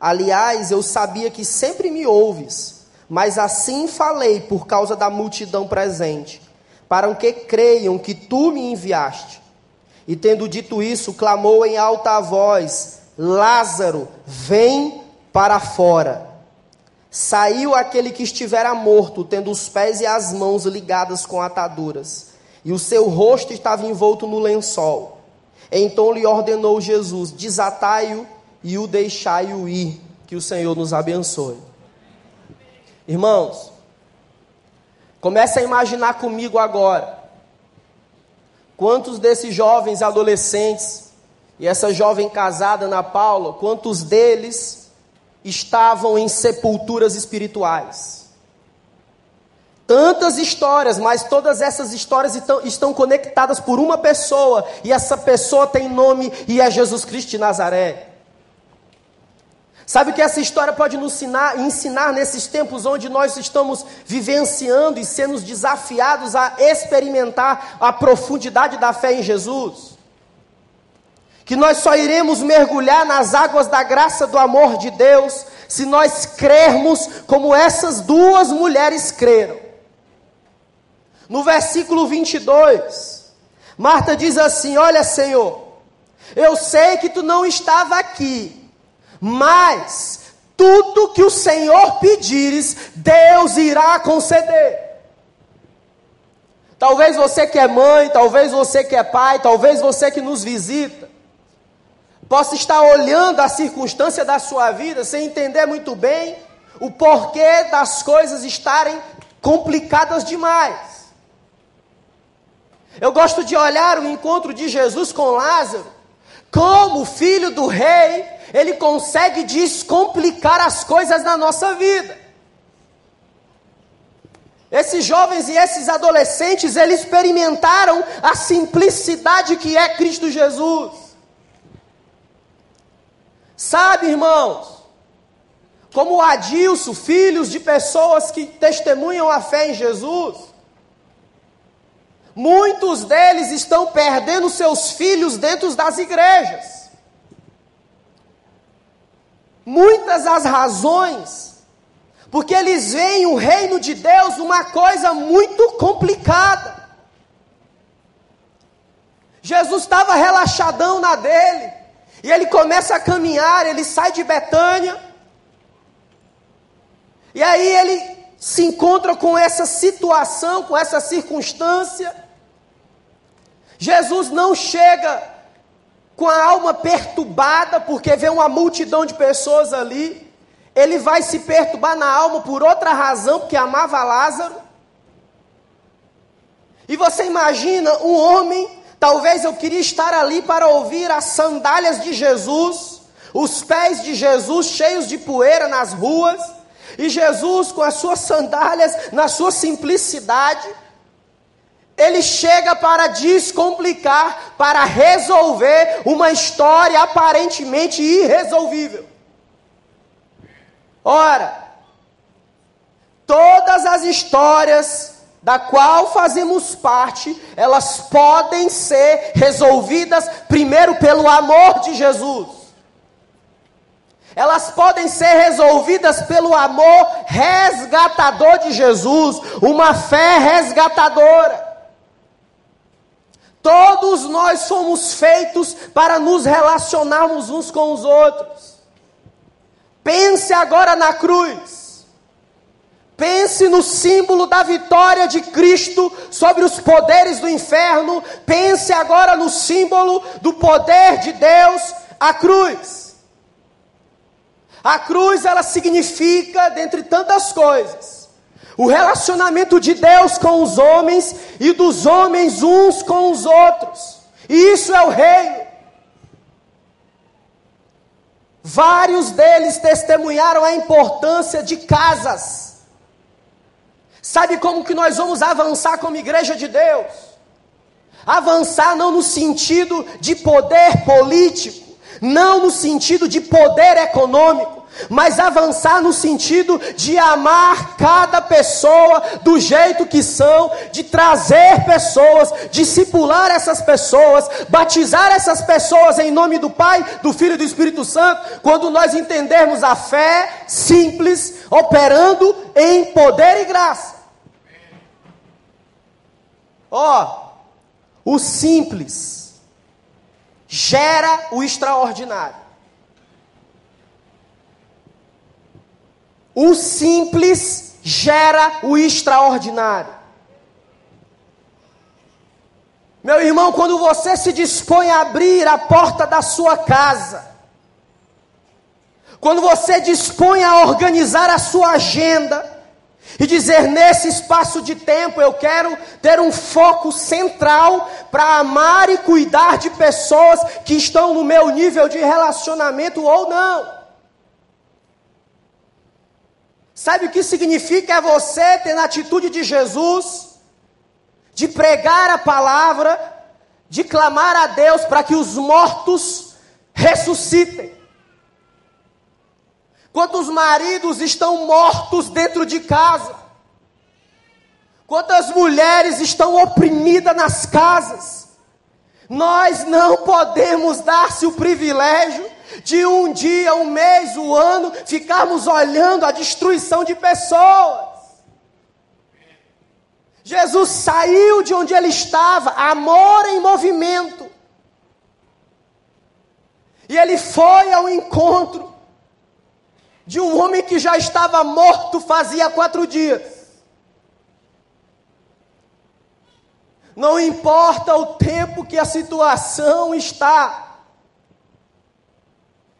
Aliás, eu sabia que sempre me ouves, mas assim falei por causa da multidão presente, para que creiam que tu me enviaste. E tendo dito isso, clamou em alta voz: Lázaro, vem para fora. Saiu aquele que estivera morto, tendo os pés e as mãos ligadas com ataduras, e o seu rosto estava envolto no lençol. Então lhe ordenou Jesus: desatai-o e o deixai-o ir. Que o Senhor nos abençoe. Irmãos, comece a imaginar comigo agora. Quantos desses jovens adolescentes e essa jovem casada na Paula, quantos deles estavam em sepulturas espirituais. Tantas histórias, mas todas essas histórias estão, estão conectadas por uma pessoa, e essa pessoa tem nome e é Jesus Cristo de Nazaré. Sabe o que essa história pode nos ensinar, ensinar nesses tempos onde nós estamos vivenciando e sendo desafiados a experimentar a profundidade da fé em Jesus? que nós só iremos mergulhar nas águas da graça do amor de Deus se nós crermos como essas duas mulheres creram. No versículo 22, Marta diz assim: Olha, Senhor, eu sei que tu não estava aqui, mas tudo que o Senhor pedires, Deus irá conceder. Talvez você que é mãe, talvez você que é pai, talvez você que nos visita, possa estar olhando a circunstância da sua vida sem entender muito bem o porquê das coisas estarem complicadas demais. Eu gosto de olhar o encontro de Jesus com Lázaro, como filho do rei, ele consegue descomplicar as coisas na nossa vida. Esses jovens e esses adolescentes, eles experimentaram a simplicidade que é Cristo Jesus. Sabe, irmãos, como o Adilson, filhos de pessoas que testemunham a fé em Jesus, muitos deles estão perdendo seus filhos dentro das igrejas. Muitas as razões Porque eles veem o reino de Deus uma coisa muito complicada. Jesus estava relaxadão na dele, e ele começa a caminhar, ele sai de Betânia, e aí ele se encontra com essa situação, com essa circunstância. Jesus não chega com a alma perturbada, porque vê uma multidão de pessoas ali. Ele vai se perturbar na alma por outra razão, porque amava Lázaro. E você imagina um homem Talvez eu queria estar ali para ouvir as sandálias de Jesus, os pés de Jesus cheios de poeira nas ruas, e Jesus com as suas sandálias, na sua simplicidade, ele chega para descomplicar, para resolver uma história aparentemente irresolvível. Ora, todas as histórias da qual fazemos parte, elas podem ser resolvidas primeiro pelo amor de Jesus. Elas podem ser resolvidas pelo amor resgatador de Jesus, uma fé resgatadora. Todos nós somos feitos para nos relacionarmos uns com os outros. Pense agora na cruz. Pense no símbolo da vitória de Cristo sobre os poderes do inferno. Pense agora no símbolo do poder de Deus, a cruz. A cruz, ela significa, dentre tantas coisas, o relacionamento de Deus com os homens e dos homens uns com os outros. E isso é o reino. Vários deles testemunharam a importância de casas Sabe como que nós vamos avançar como igreja de Deus? Avançar não no sentido de poder político, não no sentido de poder econômico, mas avançar no sentido de amar cada pessoa do jeito que são, de trazer pessoas, discipular essas pessoas, batizar essas pessoas em nome do Pai, do Filho e do Espírito Santo, quando nós entendermos a fé simples operando em poder e graça. Ó, o simples gera o extraordinário. O simples gera o extraordinário. Meu irmão, quando você se dispõe a abrir a porta da sua casa, quando você dispõe a organizar a sua agenda, e dizer: nesse espaço de tempo eu quero ter um foco central para amar e cuidar de pessoas que estão no meu nível de relacionamento ou não. Sabe o que significa é você ter na atitude de Jesus, de pregar a palavra, de clamar a Deus para que os mortos ressuscitem. Quantos maridos estão mortos dentro de casa? Quantas mulheres estão oprimidas nas casas? Nós não podemos dar-se o privilégio de um dia, um mês, um ano, ficarmos olhando a destruição de pessoas. Jesus saiu de onde ele estava, amor em movimento. E ele foi ao encontro de um homem que já estava morto fazia quatro dias. Não importa o tempo que a situação está.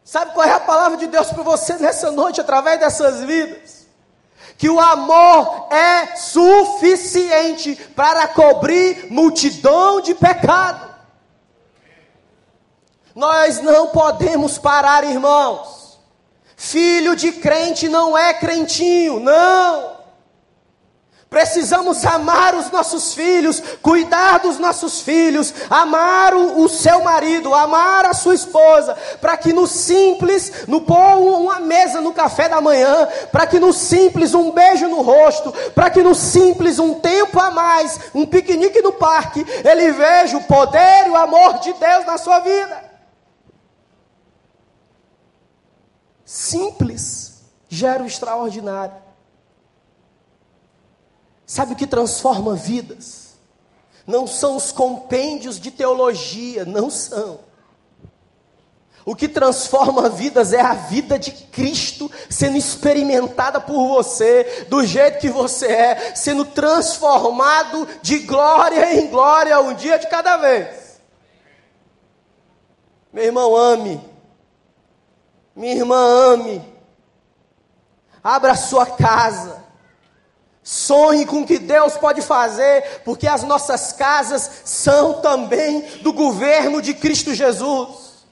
Sabe qual é a palavra de Deus para você nessa noite, através dessas vidas? Que o amor é suficiente para cobrir multidão de pecado. Nós não podemos parar, irmãos. Filho de crente não é crentinho, não. Precisamos amar os nossos filhos, cuidar dos nossos filhos, amar o, o seu marido, amar a sua esposa, para que no simples, no pôr uma mesa no café da manhã, para que no simples um beijo no rosto, para que no simples um tempo a mais, um piquenique no parque, ele veja o poder e o amor de Deus na sua vida. simples gera o extraordinário. Sabe o que transforma vidas? Não são os compêndios de teologia, não são. O que transforma vidas é a vida de Cristo sendo experimentada por você, do jeito que você é, sendo transformado de glória em glória, um dia de cada vez. Meu irmão, ame. Minha irmã, ame. Abra a sua casa. Sonhe com o que Deus pode fazer, porque as nossas casas são também do governo de Cristo Jesus.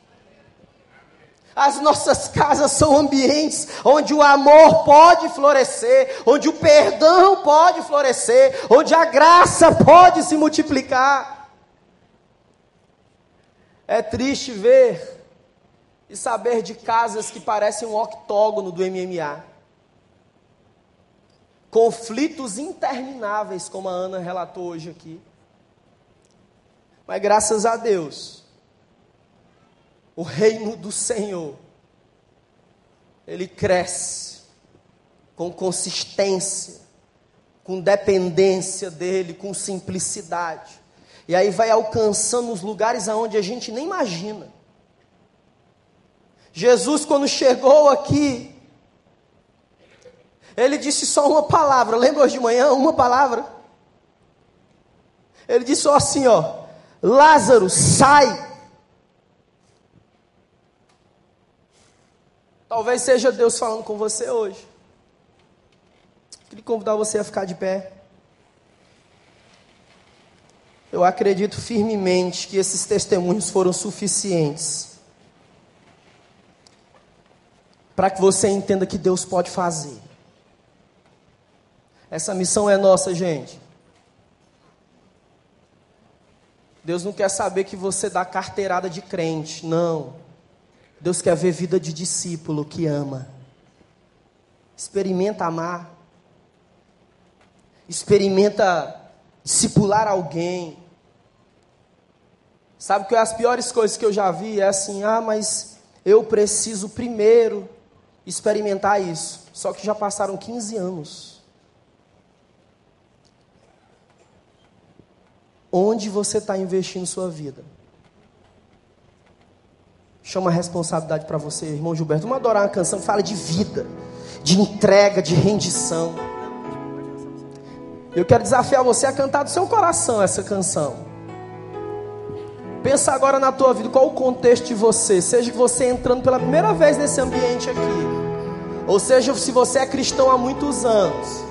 As nossas casas são ambientes onde o amor pode florescer, onde o perdão pode florescer, onde a graça pode se multiplicar. É triste ver e saber de casas que parecem um octógono do MMA. Conflitos intermináveis, como a Ana relatou hoje aqui. Mas graças a Deus, o reino do Senhor, ele cresce com consistência, com dependência dele, com simplicidade. E aí vai alcançando os lugares aonde a gente nem imagina. Jesus, quando chegou aqui, ele disse só uma palavra. Lembra hoje de manhã? Uma palavra. Ele disse só assim, ó: Lázaro, sai. Talvez seja Deus falando com você hoje. Queria convidar você a ficar de pé. Eu acredito firmemente que esses testemunhos foram suficientes para que você entenda que Deus pode fazer. Essa missão é nossa, gente. Deus não quer saber que você dá carteirada de crente, não. Deus quer ver vida de discípulo que ama. Experimenta amar. Experimenta discipular alguém. Sabe que as piores coisas que eu já vi é assim: ah, mas eu preciso primeiro experimentar isso. Só que já passaram 15 anos. Onde você está investindo sua vida? chama a responsabilidade para você, irmão Gilberto. Vamos adorar uma canção que fala de vida, de entrega, de rendição. Eu quero desafiar você a cantar do seu coração essa canção. Pensa agora na tua vida, qual o contexto de você? Seja que você entrando pela primeira vez nesse ambiente aqui, ou seja, se você é cristão há muitos anos.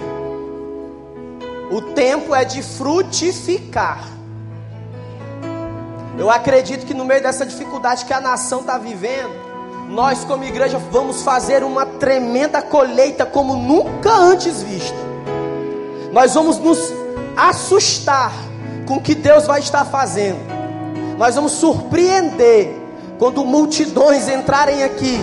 O tempo é de frutificar. Eu acredito que no meio dessa dificuldade que a nação está vivendo, nós como igreja vamos fazer uma tremenda colheita como nunca antes vista. Nós vamos nos assustar com o que Deus vai estar fazendo. Nós vamos surpreender quando multidões entrarem aqui.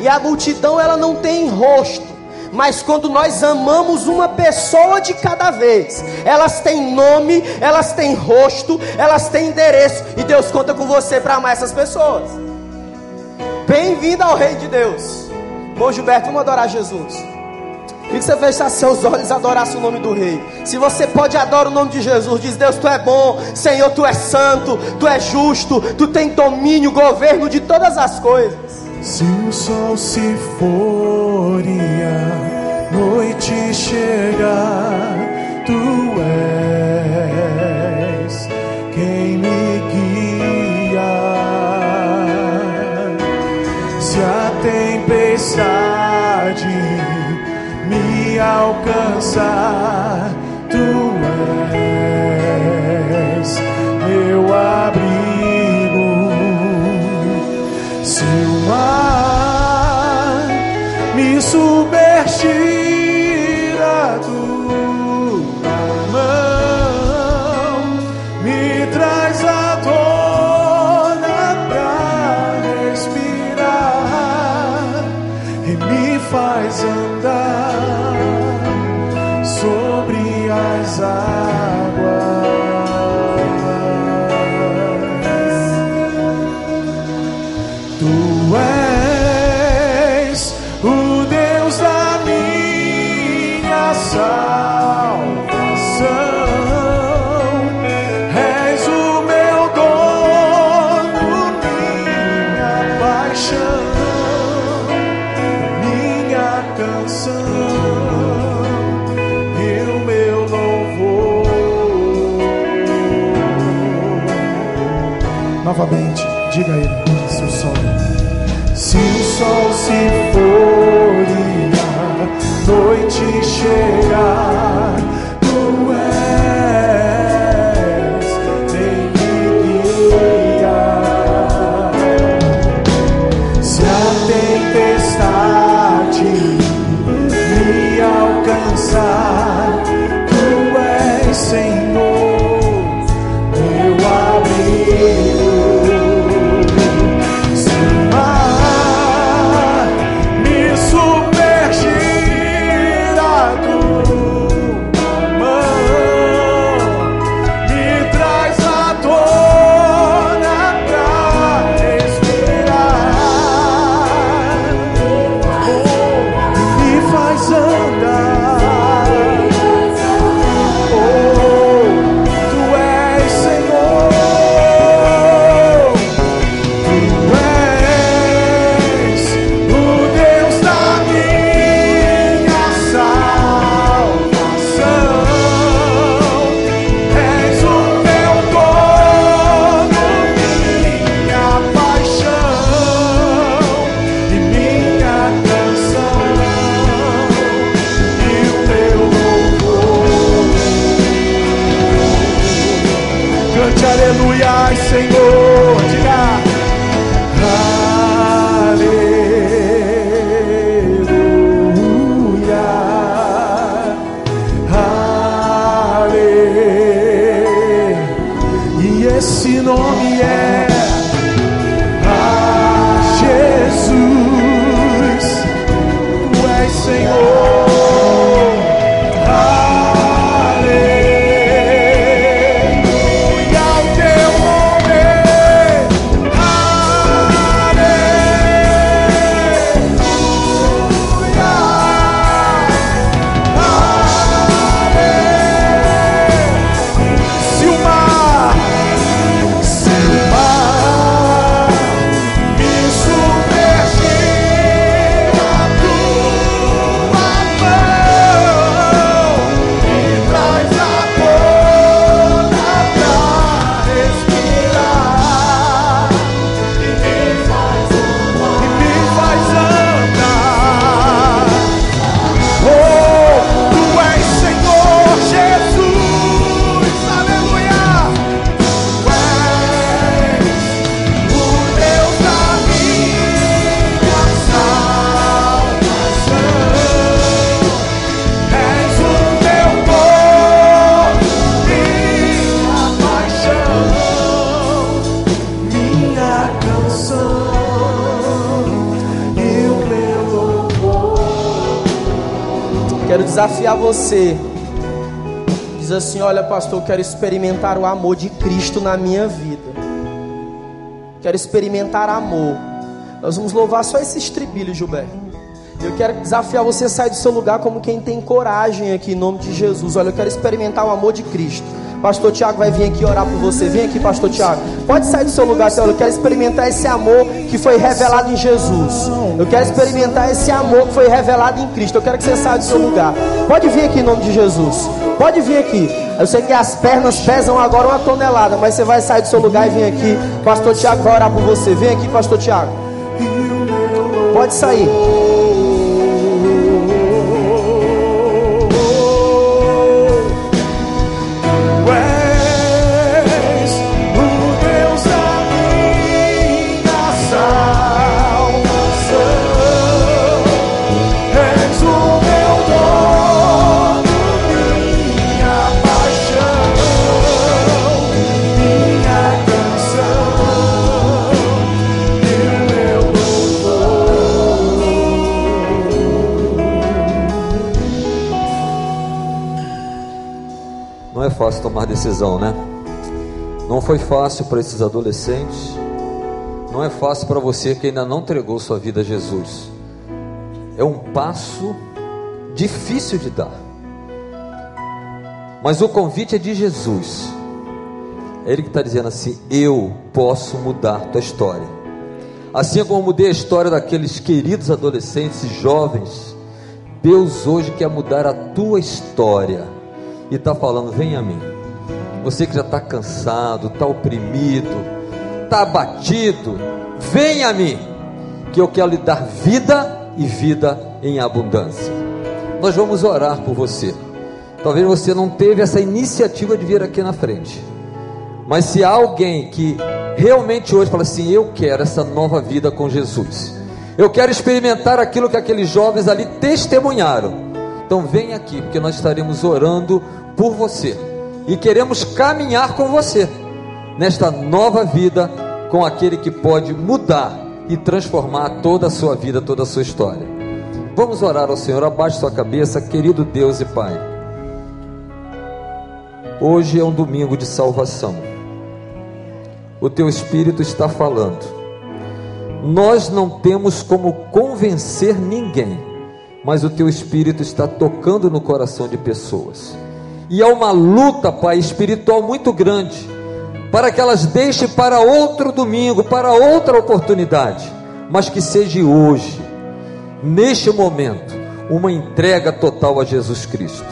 E a multidão ela não tem rosto, mas quando nós amamos uma pessoa de cada vez, elas têm nome, elas têm rosto, elas têm endereço, e Deus conta com você para amar essas pessoas. Bem-vindo ao Rei de Deus. Bom Gilberto, vamos adorar Jesus. E que você fechasse seus olhos e adorasse o nome do Rei. Se você pode, adora o nome de Jesus. Diz: Deus, tu é bom. Senhor, tu é santo. Tu é justo. Tu tem domínio, governo de todas as coisas. Se o sol se for e a noite chegar, inside. Novamente, diga a ele, se o sol, se o sol se for e a noite você. Diz assim: Olha, pastor, eu quero experimentar o amor de Cristo na minha vida. Quero experimentar amor. Nós vamos louvar só esse estribilho, Gilberto. Eu quero desafiar você a sair do seu lugar como quem tem coragem aqui, em nome de Jesus. Olha, eu quero experimentar o amor de Cristo. Pastor Tiago vai vir aqui orar por você. Vem aqui, Pastor Tiago. Pode sair do seu lugar, Senhor. Eu quero experimentar esse amor que foi revelado em Jesus. Eu quero experimentar esse amor que foi revelado em Cristo. Eu quero que você saia do seu lugar. Pode vir aqui em nome de Jesus. Pode vir aqui. Eu sei que as pernas pesam agora uma tonelada, mas você vai sair do seu lugar e vir aqui. Pastor Tiago vai orar por você. Vem aqui, Pastor Tiago. Pode sair. Tomar decisão, né? Não foi fácil para esses adolescentes. Não é fácil para você que ainda não entregou sua vida a Jesus. É um passo difícil de dar. Mas o convite é de Jesus. É Ele que está dizendo assim: Eu posso mudar tua história. Assim como eu mudei a história daqueles queridos adolescentes e jovens, Deus hoje quer mudar a tua história e está falando: vem a mim. Você que já está cansado, está oprimido, está abatido, venha a mim, que eu quero lhe dar vida e vida em abundância. Nós vamos orar por você. Talvez você não teve essa iniciativa de vir aqui na frente. Mas se há alguém que realmente hoje fala assim: Eu quero essa nova vida com Jesus, eu quero experimentar aquilo que aqueles jovens ali testemunharam, então vem aqui, porque nós estaremos orando por você e queremos caminhar com você nesta nova vida com aquele que pode mudar e transformar toda a sua vida, toda a sua história. Vamos orar ao Senhor, abaixe sua cabeça, querido Deus e Pai. Hoje é um domingo de salvação. O teu Espírito está falando. Nós não temos como convencer ninguém, mas o teu Espírito está tocando no coração de pessoas. E há uma luta, Pai, espiritual muito grande para que elas deixem para outro domingo, para outra oportunidade, mas que seja hoje, neste momento, uma entrega total a Jesus Cristo.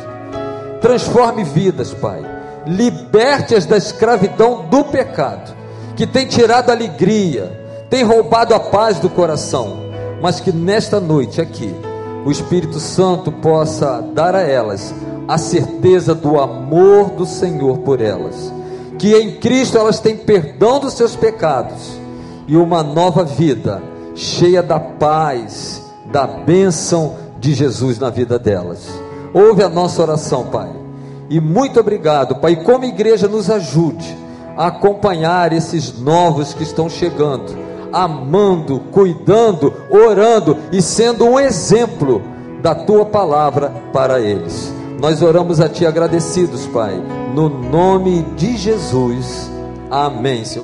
Transforme vidas, Pai. Liberte-as da escravidão do pecado, que tem tirado a alegria, tem roubado a paz do coração, mas que nesta noite aqui, o Espírito Santo possa dar a elas a certeza do amor do Senhor por elas que em Cristo elas têm perdão dos seus pecados e uma nova vida, cheia da paz, da bênção de Jesus na vida delas. Ouve a nossa oração, Pai. E muito obrigado, Pai. Como igreja, nos ajude a acompanhar esses novos que estão chegando, amando, cuidando, orando e sendo um exemplo da tua palavra para eles. Nós oramos a Ti agradecidos, Pai, no nome de Jesus. Amém. Senhor.